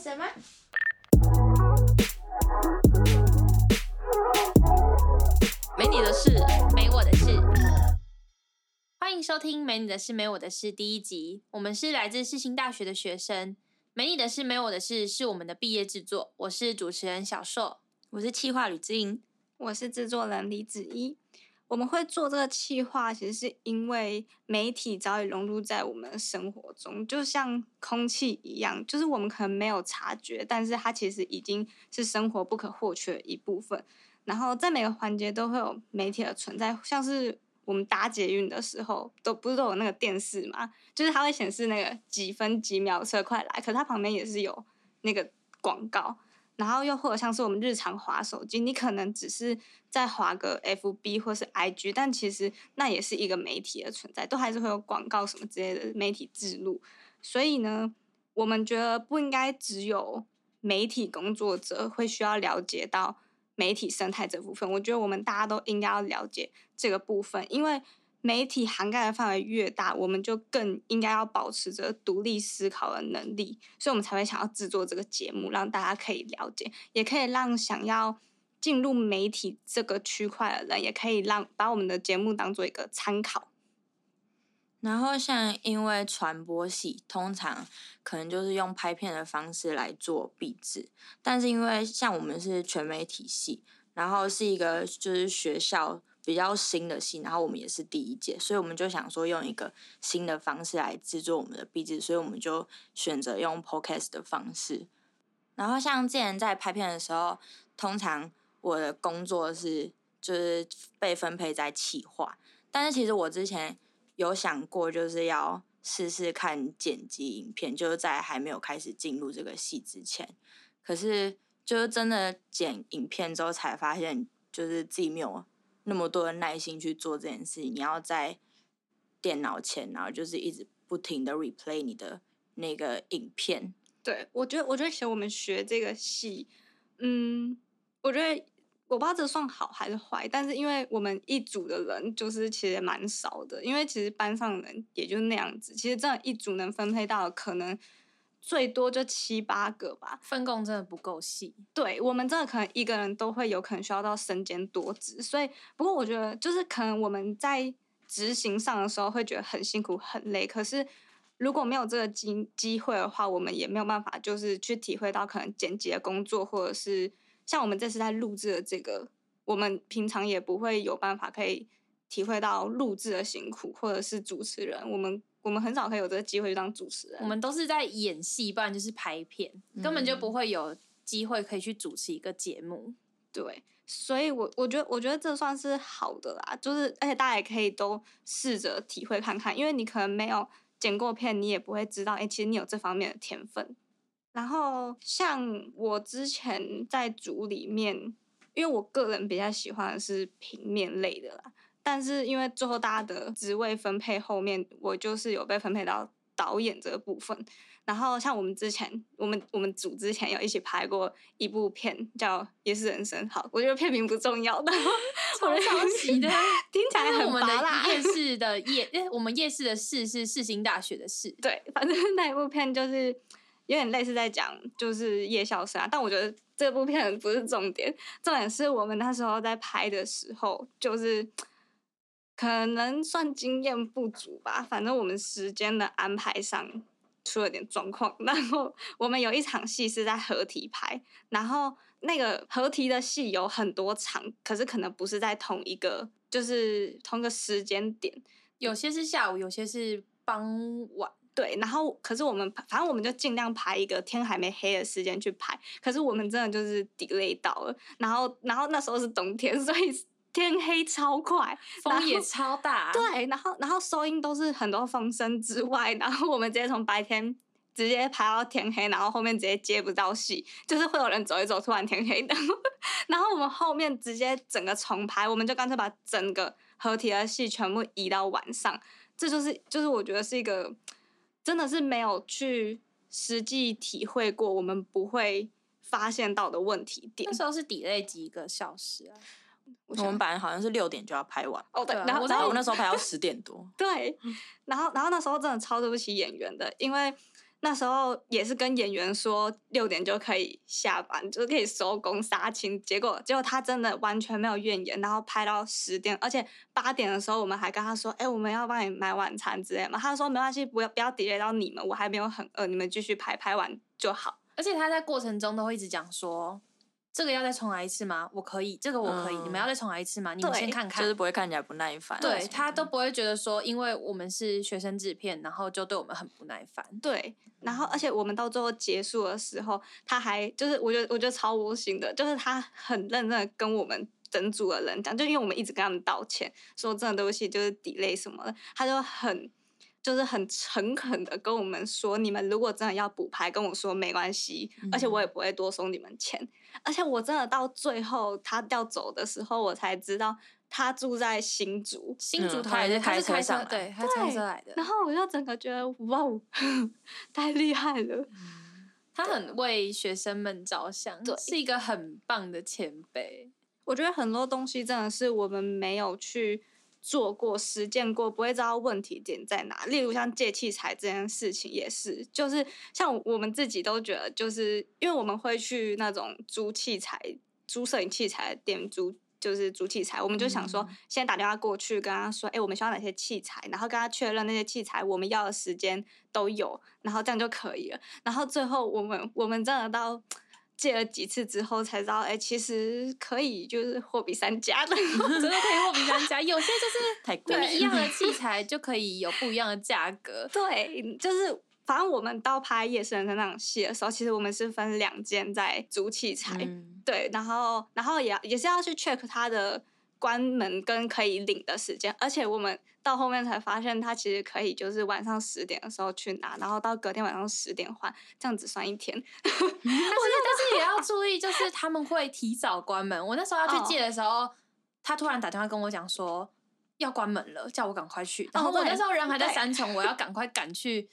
始了吗？没你的事，没我的事。欢迎收听《没你的事，没我的事》第一集。我们是来自世新大学的学生，《没你的事，没我的事》是我们的毕业制作。我是主持人小硕，我是企划吕志英，我是制作人李子怡。我们会做这个企划，其实是因为媒体早已融入在我们的生活中，就像空气一样，就是我们可能没有察觉，但是它其实已经是生活不可或缺的一部分。然后在每个环节都会有媒体的存在，像是我们搭捷运的时候，都不是都有那个电视嘛，就是它会显示那个几分几秒车快来，可是它旁边也是有那个广告。然后又或者像是我们日常滑手机，你可能只是在滑个 FB 或是 IG，但其实那也是一个媒体的存在，都还是会有广告什么之类的媒体植入。所以呢，我们觉得不应该只有媒体工作者会需要了解到媒体生态这部分，我觉得我们大家都应该要了解这个部分，因为。媒体涵盖的范围越大，我们就更应该要保持着独立思考的能力，所以我们才会想要制作这个节目，让大家可以了解，也可以让想要进入媒体这个区块的人，也可以让把我们的节目当做一个参考。然后，像因为传播系通常可能就是用拍片的方式来做壁纸，但是因为像我们是全媒体系，然后是一个就是学校。比较新的戏，然后我们也是第一届，所以我们就想说用一个新的方式来制作我们的壁纸，所以我们就选择用 podcast 的方式。然后像之前在拍片的时候，通常我的工作是就是被分配在企划，但是其实我之前有想过就是要试试看剪辑影片，就是在还没有开始进入这个戏之前，可是就是真的剪影片之后才发现，就是自己没有。那么多的耐心去做这件事，你要在电脑前，然后就是一直不停的 replay 你的那个影片。对，我觉得，我觉得其实我们学这个戏，嗯，我觉得我不知道这算好还是坏，但是因为我们一组的人就是其实蛮少的，因为其实班上人也就那样子，其实这样一组能分配到可能。最多就七八个吧，分工真的不够细。对我们真的可能一个人都会有可能需要到身兼多职，所以不过我觉得就是可能我们在执行上的时候会觉得很辛苦很累，可是如果没有这个机机会的话，我们也没有办法就是去体会到可能剪辑的工作，或者是像我们这次在录制的这个，我们平常也不会有办法可以体会到录制的辛苦，或者是主持人我们。我们很少可以有这个机会去当主持人，我们都是在演戏，不然就是拍片，根本就不会有机会可以去主持一个节目。对，所以我我觉得我觉得这算是好的啦，就是而且大家也可以都试着体会看看，因为你可能没有剪过片，你也不会知道，哎，其实你有这方面的天分。然后像我之前在组里面，因为我个人比较喜欢的是平面类的啦。但是因为最后大家的职位分配后面，我就是有被分配到导演这个部分。然后像我们之前，我们我们组之前有一起拍过一部片，叫《夜市人生》。好，我觉得片名不重要的，超抄袭的，听起来很我们的夜 市的夜，我们夜市的市是世新大学的市。对，反正那一部片就是有点类似在讲就是夜校生啊。但我觉得这部片不是重点，重点是我们那时候在拍的时候就是。可能算经验不足吧，反正我们时间的安排上出了点状况。然后我们有一场戏是在合体拍，然后那个合体的戏有很多场，可是可能不是在同一个，就是同一个时间点，有些是下午，有些是傍晚。对，然后可是我们反正我们就尽量排一个天还没黑的时间去拍，可是我们真的就是 delay 到了，然后然后那时候是冬天，所以。天黑超快，风也超大。对，然后然后收音都是很多风声之外，然后我们直接从白天直接排到天黑，然后后面直接接不到戏，就是会有人走一走，突然天黑的。然后我们后面直接整个重拍，我们就干脆把整个合体的戏全部移到晚上。这就是就是我觉得是一个真的是没有去实际体会过，我们不会发现到的问题点。那时候是 delay 几个小时啊？我们本来好像是六点就要拍完哦，对，然后然后我那时候拍到十点多，对，然后然后那时候真的超对不起演员的，因为那时候也是跟演员说六点就可以下班，就可以收工杀青。结果结果他真的完全没有怨言，然后拍到十点，而且八点的时候我们还跟他说：“哎、我们要帮你买晚餐之类嘛。”他说：“没关系，不要不要 delay 到你们，我还没有很饿，你们继续拍，拍完就好。而且他在过程中都会一直讲说，这个要再重来一次吗？我可以，这个我可以，你们嗯要再重来一次吗？你们对先看看。就是不会看起来不耐烦。对他都不会觉得说，因为我们是学生制片，然后就对我们很不耐烦。对，然后而且我们到最后结束的时候，他还就是我觉得我觉得超窝心的，就是他很认真的跟我们整组的人讲，就因为我们一直跟他们道歉，说真的对不起，就是 delay 什么的，他就很就是很诚恳的跟我们说，你们如果真的要补拍，跟我说没关系，而且我也不会多收你们钱。而且我真的到最后他要走的时候，我才知道他住在新竹，新竹嗯他也是开车，上来对，他开车来的。然后我就整个觉得哇哦，太厉害了。他很为学生们着想，对是一个很棒的前辈。我觉得很多东西真的是我们没有去做过、实践过，不会知道问题点在哪。例如像借器材这件事情也是，就是像我们自己都觉得，就是因为我们会去那种租器材、租摄影器材的店租。就是租器材，我们就想说嗯，先打电话过去跟他说，哎、我们需要哪些器材，然后跟他确认那些器材我们要的时间都有，然后这样就可以了。然后最后我们我们真的到借了几次之后才知道，哎、其实可以就是货比三家的。真的可以货比三家，有些就是 太贵了明明一样的器材就可以有不一样的价格。对，就是反正我们到拍《夜深人生》那场戏的时候，其实我们是分两间在租器材，嗯对，然后然后也要也是要去 check 它的关门跟可以领的时间，而且我们到后面才发现，它其实可以就是晚上十点的时候去拿，然后到隔天晚上十点换，这样子算一天。但是但是也要注意，就是他们会提早关门。我那时候要去哦借的时候，他突然打电话跟我讲说要关门了，叫我赶快去。然后我那时候人还在对三重，我要赶快赶去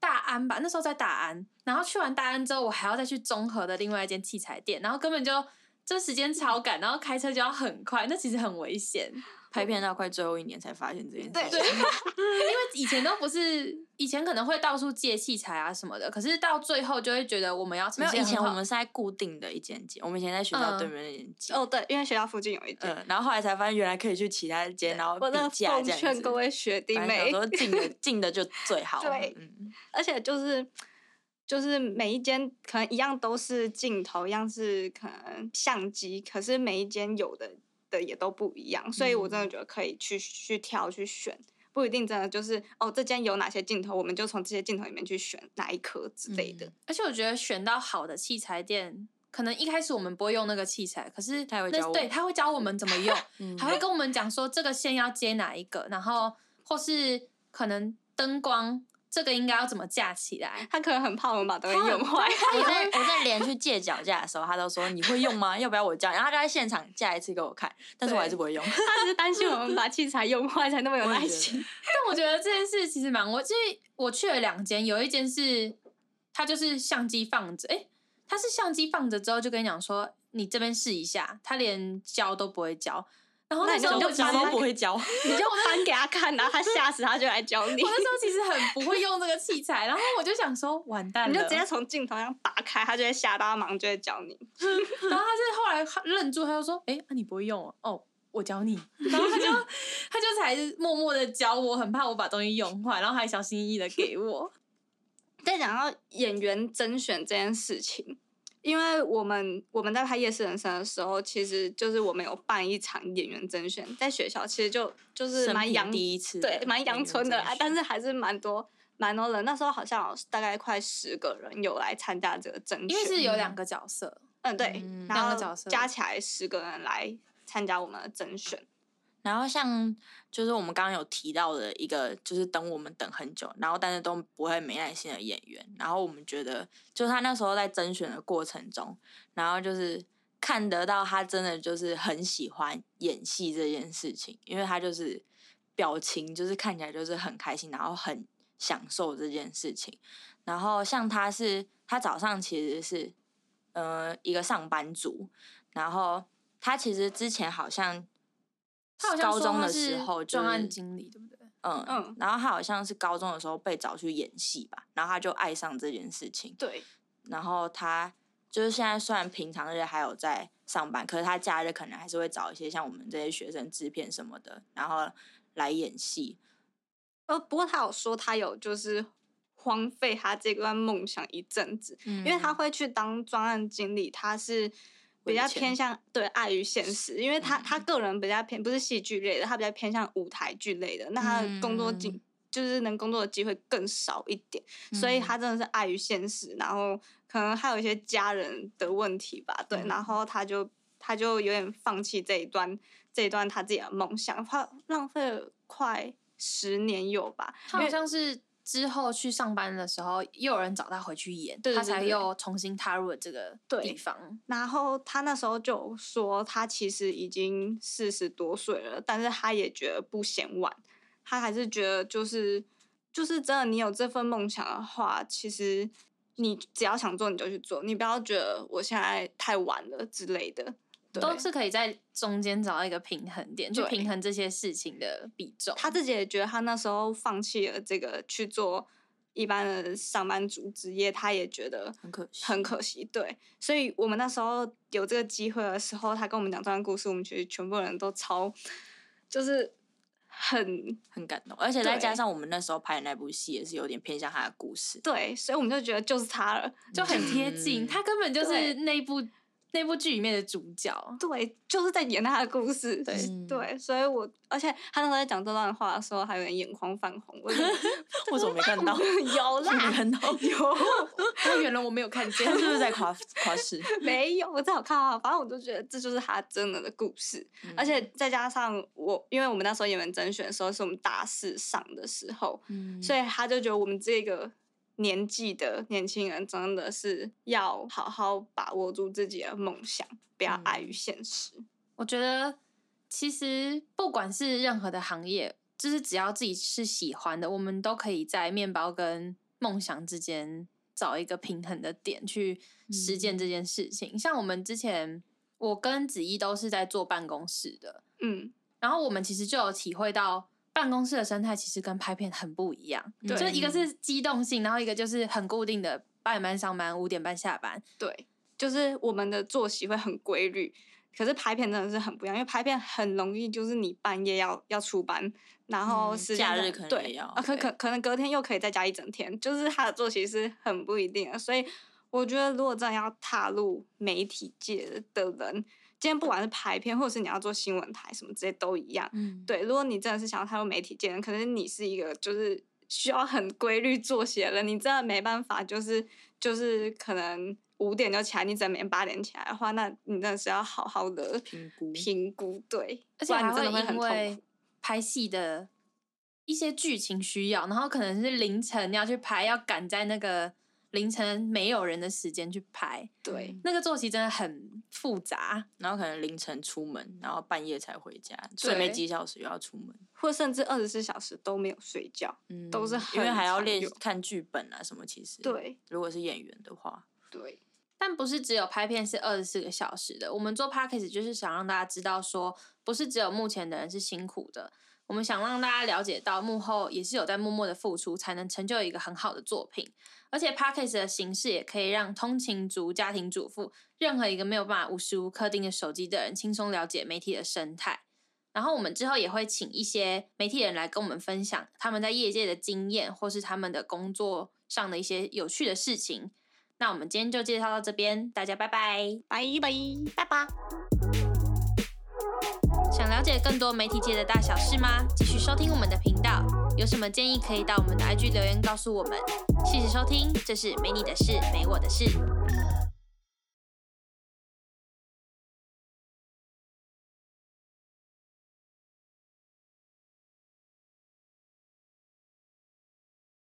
大安吧，那时候在大安。然后去完大安之后，我还要再去综合的另外一间器材店，然后根本就这时间超赶，然后开车就要很快，那其实很危险。拍片到快最后一年才发现这件事情。因为以前都不是，以前可能会到处借器材啊什么的，可是到最后就会觉得我们要呈没有，以前我们是在固定的一间间，我们以前在学校对嗯面那间接。哦，对，因为学校附近有一间。嗯，然后后来才发现原来可以去其他间，然后比我真的奉价这样子。劝各位学弟妹，说近的近的就最好。对嗯，而且就是就是每一间可能一样都是镜头，一样是可能相机，可是每一间有的的也都不一样，所以我真的觉得可以去去挑去选，不一定真的就是哦这间有哪些镜头，我们就从这些镜头里面去选哪一颗之类的。嗯而且我觉得选到好的器材店，可能一开始我们不会用那个器材，可是那他也会教我对他会教我们怎么用，嗯还会跟我们讲说这个线要接哪一个，然后或是可能灯光这个应该要怎么架起来。他可能很怕我们把东西用坏，我在我在连去借脚架的时候，他都说你会用吗？要不要我教？然后他就在现场架一次给我看，但是我还是不会用。他只是担心我们把器材用坏才那么有耐心。但我觉得这件事其实蛮，我就是我去了两间，有一间是他就是相机放着，诶，他是相机放着之后就跟你讲说你这边试一下，他连教都不会教。然后那你就那时候我教都不会教，你就翻给他看，然后他吓死，他就来教你我。那时候其实很不会用这个器材，然后我就想说完蛋了，你就直接从镜头上打开，他就会吓到，他马上就会教你。然后他是后来愣住，他就说：“哎、啊你不会用哦？哦，我教你。”然后他就 他就才默默的教我，很怕我把东西用坏，然后还小心翼翼的给我。再讲到演员甄选这件事情，因为我们我们在拍《夜市人生》的时候，其实就是我们有办一场演员甄选，在学校其实就就是蛮阳第一次对蛮阳春的，啊，但是是还是蛮多蛮多人。那时候好像有大概快十个人有来参加这个甄选，因为是有两个角色，嗯对，嗯然后两个角色加起来十个人来参加我们的甄选。然后像就是我们刚刚有提到的一个，就是等我们等很久，然后但是都不会没耐心的演员。然后我们觉得，就他那时候在甄选的过程中，然后就是看得到他真的就是很喜欢演戏这件事情，因为他就是表情就是看起来就是很开心，然后很享受这件事情。然后像他是他早上其实是呃一个上班族，然后他其实之前好像高中的时候就专案是经理，对不对？嗯嗯然后他好像是高中的时候被找去演戏吧，然后他就爱上这件事情，对，然后他就是现在虽然平常日还有在上班，可是他假日可能还是会找一些像我们这些学生制片什么的，然后来演戏。呃，不过他有说他有就是荒废他这段梦想一阵子，因因为他会去当专案经理，他是比较偏向对碍于现实，因为他、他嗯个人比较偏不是戏剧类的，他比较偏向舞台剧类的，那他的工作机、嗯。就是能工作的机会更少一点，所以嗯。他真的是碍于现实，然后可能还有一些家人的问题吧，对，嗯。然后他就他就有点放弃这一段这一段他自己的梦想，他浪费了快十年有吧，他好像是之后去上班的时候，又有人找他回去演，他才又重新踏入了这个地方。然后他那时候就说，他其实已经四十多岁了，但是他也觉得不嫌晚，他还是觉得就是就是真的，你有这份梦想的话，其实你只要想做你就去做，你不要觉得我现在太晚了之类的。对都是可以在中间找到一个平衡点，去平衡这些事情的比重。他自己也觉得他那时候放弃了这个去做一般的上班族职业，他也觉得很可惜很可惜。对，所以我们那时候有这个机会的时候，他跟我们讲这段故事，我们其实全部人都超就是很很感动，而且再加上我们那时候拍的那部戏也是有点偏向他的故事。对，所以我们就觉得就是他了，就很贴近，嗯他根本就是对那部那部剧里面的主角。对，就是在演他的故事。对嗯对，所以我而且他那时候在讲这段话的时候，还有点眼眶泛红。我就 为什么没看到？有没啦，看到？有。那原来我没有看见他，是不是在夸 夸饰？没有，我正好看到，反正我就觉得这就是他真的的故事，而且再加上我，因为我们那时候演员甄选的时候是我们大四上的时候，嗯，所以他就觉得我们这个年纪的年轻人真的是要好好把握住自己的梦想，不要碍于现实。我觉得其实不管是任何的行业，就是只要自己是喜欢的，我们都可以在面包跟梦想之间找一个平衡的点去实践这件事情。像我们之前，我跟子怡都是在做办公室的，嗯，然后我们其实就有体会到。办公室的生态其实跟拍片很不一样，对就一个是机动性，然后一个就是很固定的八点半上班，五点半下班。对，就是我们的作息会很规律。可是拍片真的是很不一样，因为拍片很容易就是你半夜要要出班，然后嗯假日上可能对要啊，可可可能隔天又可以再加一整天，就是他的作息是很不一定的。所以我觉得，如果真的要踏入媒体界的人，今天不管是拍片，或者是你要做新闻台什么这些都一样。嗯，对，如果你真的是想要踏入媒体界可能你是一个就是需要很规律作息的人，你真的没办法，就是就是可能五点就起来，你只能每天八点起来的话，那你真的是要好好的评估评估，对，而且你真的会因很痛。拍戏的一些剧情需要，然后可能是凌晨要去拍，要赶在那个凌晨没有人的时间去拍，对，那个作息真的很复杂。然后可能凌晨出门，然后半夜才回家，睡没对几小时又要出门，或甚至二十四小时都没有睡觉。嗯，都是因为还要练看剧本啊什么，其实，对如果是演员的话，对，但不是只有拍片是二十四个小时的，我们做 podcast 就是想让大家知道说，不是只有目前的人是辛苦的，我们想让大家了解到幕后也是有在默默的付出，才能成就一个很好的作品。而且 podcast 的形式也可以让通勤族、家庭主妇，任何一个没有办法无时无刻盯着手机的人，轻松了解媒体的生态。然后我们之后也会请一些媒体人来跟我们分享他们在业界的经验，或是他们的工作上的一些有趣的事情。那我们今天就介绍到这边，大家拜拜。拜拜拜拜。想了解更多媒体界的大小事吗？继续收听我们的频道。有什么建议可以到我们的 IG 留言告诉我们。谢谢收听，这是没你的事，没我的事。